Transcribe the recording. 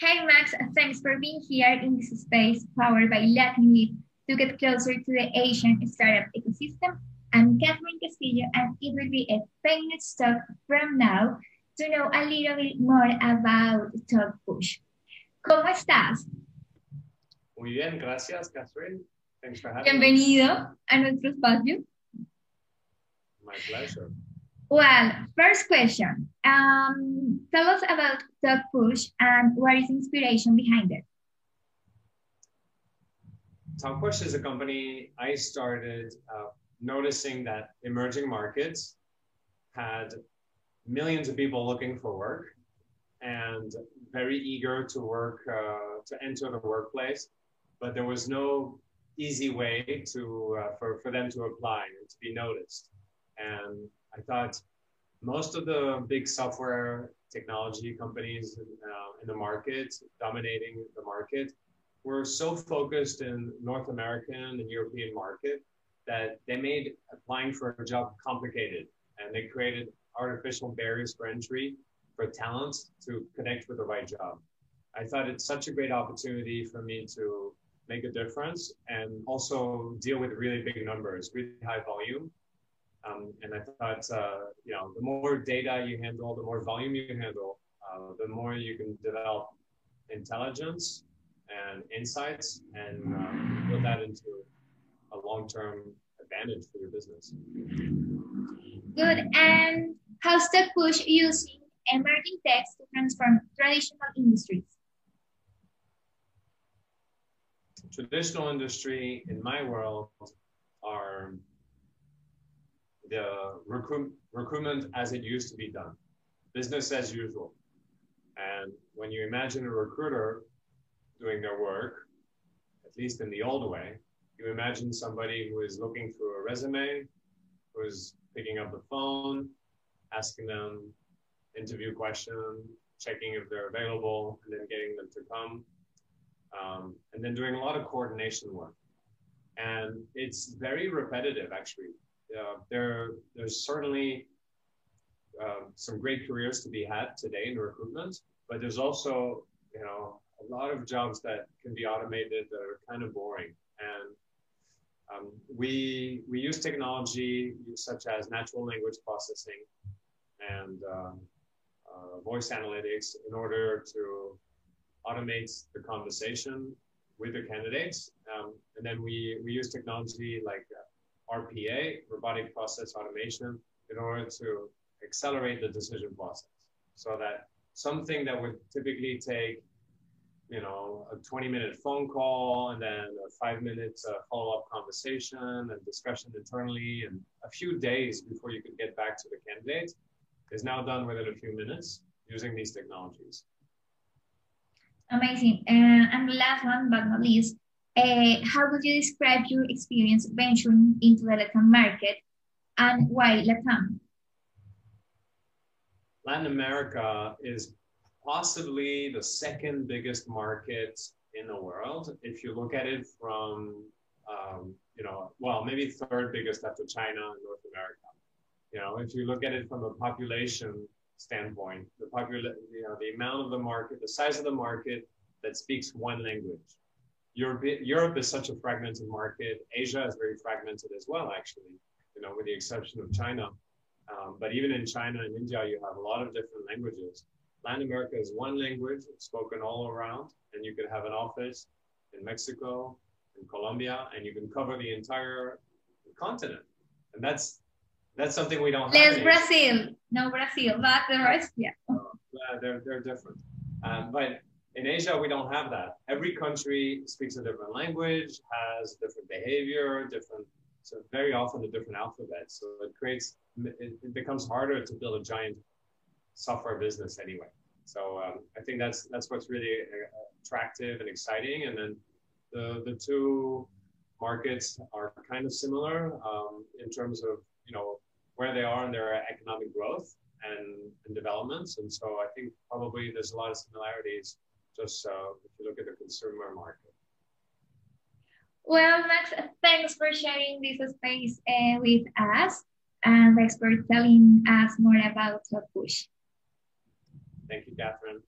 Hey Max, thanks for being here in this space powered by Latin Leap to get closer to the Asian startup ecosystem. I'm Catherine Castillo and it will be a famous talk from now to know a little bit more about Talk Push. ¿Cómo estás? Muy bien, gracias Catherine. Thanks for having me. Bienvenido a nuestro espacio. My pleasure. Well, first question. Um, tell us about Talk Push and what is inspiration behind it? Talkpush is a company I started uh, noticing that emerging markets had millions of people looking for work and very eager to work, uh, to enter the workplace, but there was no easy way to, uh, for, for them to apply and to be noticed. And I thought most of the big software technology companies uh, in the market, dominating the market, were so focused in North American and European market that they made applying for a job complicated and they created artificial barriers for entry for talent to connect with the right job. I thought it's such a great opportunity for me to make a difference and also deal with really big numbers, really high volume. Um, and I thought, uh, you know, the more data you handle, the more volume you handle, uh, the more you can develop intelligence and insights and uh, build that into a long-term advantage for your business. Good. And how's the push using emerging techs to transform traditional industries? Traditional industry in my world are the recruit, recruitment as it used to be done, business as usual. And when you imagine a recruiter doing their work, at least in the old way, you imagine somebody who is looking through a resume, who is picking up the phone, asking them interview question, checking if they're available, and then getting them to come, um, and then doing a lot of coordination work. And it's very repetitive, actually. Uh, there, there's certainly uh, some great careers to be had today in recruitment, but there's also, you know, a lot of jobs that can be automated that are kind of boring. And um, we we use technology such as natural language processing and um, uh, voice analytics in order to automate the conversation with the candidates. Um, and then we, we use technology like uh, RPA, robotic process automation, in order to accelerate the decision process so that something that would typically take you know, a 20 minute phone call and then a five minute uh, follow up conversation and discussion internally and a few days before you could get back to the candidate is now done within a few minutes using these technologies. Amazing. Uh, and last one but not least, uh, how would you describe your experience venturing into the Latin market and why Latam? Latin America is possibly the second biggest market in the world. If you look at it from, um, you know, well, maybe third biggest after China and North America. You know, if you look at it from a population standpoint, the popula- you know, the amount of the market, the size of the market that speaks one language. Europe, Europe is such a fragmented market. Asia is very fragmented as well, actually, you know, with the exception of China. Um, but even in China and India, you have a lot of different languages. Latin America is one language spoken all around, and you could have an office in Mexico, in Colombia, and you can cover the entire continent. And that's that's something we don't have. There's Brazil. No Brazil, but the rest, yeah. Uh, yeah, they're, they're different. Um, but in Asia, we don't have that. Every country speaks a different language, has different behavior, different, so very often a different alphabet. So it creates, it, it becomes harder to build a giant software business anyway. So um, I think that's that's what's really uh, attractive and exciting. And then the the two markets are kind of similar um, in terms of you know where they are in their economic growth and, and developments. And so I think probably there's a lot of similarities just uh, if you look at the consumer market. Well, Max, thanks for sharing this space uh, with us and thanks for telling us more about Push. Thank you, Catherine.